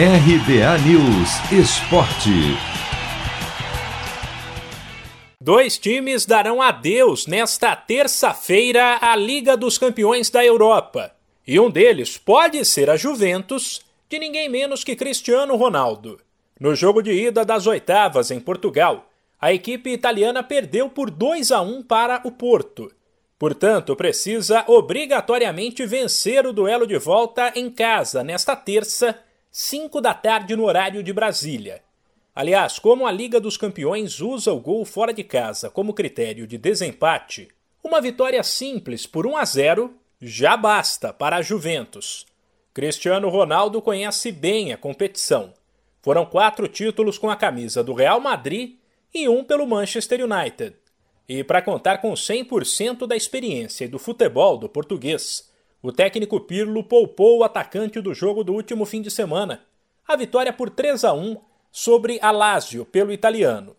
RBA News Esporte. Dois times darão adeus nesta terça-feira à Liga dos Campeões da Europa. E um deles pode ser a Juventus, de ninguém menos que Cristiano Ronaldo. No jogo de ida das oitavas em Portugal, a equipe italiana perdeu por 2 a 1 para o Porto. Portanto, precisa obrigatoriamente vencer o duelo de volta em casa nesta terça 5 da tarde no horário de Brasília. Aliás, como a Liga dos Campeões usa o gol fora de casa como critério de desempate, uma vitória simples por 1 a 0 já basta para a Juventus. Cristiano Ronaldo conhece bem a competição. Foram quatro títulos com a camisa do Real Madrid e um pelo Manchester United. E para contar com 100% da experiência e do futebol do português, o técnico Pirlo poupou o atacante do jogo do último fim de semana, a vitória por 3 a 1 sobre a Lazio pelo italiano.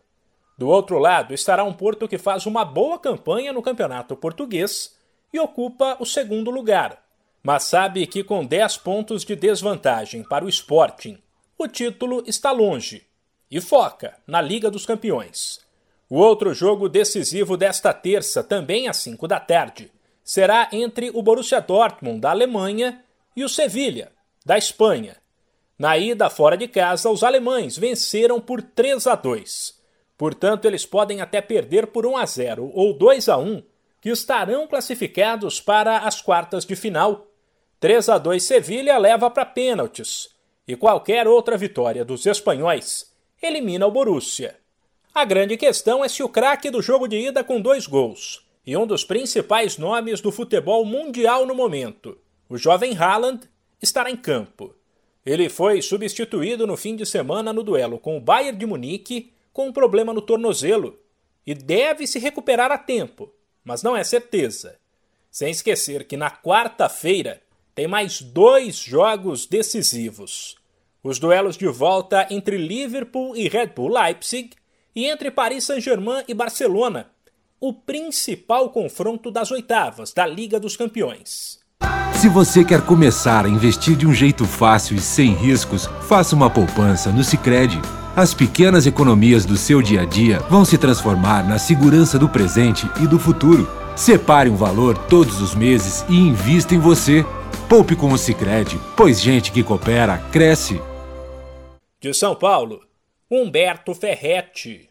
Do outro lado estará um Porto que faz uma boa campanha no campeonato português e ocupa o segundo lugar, mas sabe que com 10 pontos de desvantagem para o Sporting, o título está longe e foca na Liga dos Campeões. O outro jogo decisivo desta terça, também às 5 da tarde, será entre o Borussia Dortmund, da Alemanha, e o Sevilha, da Espanha. Na ida fora de casa, os alemães venceram por 3 a 2. Portanto, eles podem até perder por 1 a 0 ou 2 a 1, que estarão classificados para as quartas de final. 3 a 2 Sevilha leva para pênaltis, e qualquer outra vitória dos espanhóis elimina o Borussia. A grande questão é se o craque do jogo de ida com dois gols, e um dos principais nomes do futebol mundial no momento, o jovem Haaland, estará em campo. Ele foi substituído no fim de semana no duelo com o Bayern de Munique com um problema no tornozelo e deve se recuperar a tempo, mas não é certeza. Sem esquecer que na quarta-feira tem mais dois jogos decisivos: os duelos de volta entre Liverpool e Red Bull Leipzig e entre Paris Saint-Germain e Barcelona, o principal confronto das oitavas da Liga dos Campeões. Se você quer começar a investir de um jeito fácil e sem riscos, faça uma poupança no Sicredi. As pequenas economias do seu dia a dia vão se transformar na segurança do presente e do futuro. Separe um valor todos os meses e invista em você. Poupe com o Sicredi, pois gente que coopera cresce. De São Paulo, Humberto Ferretti.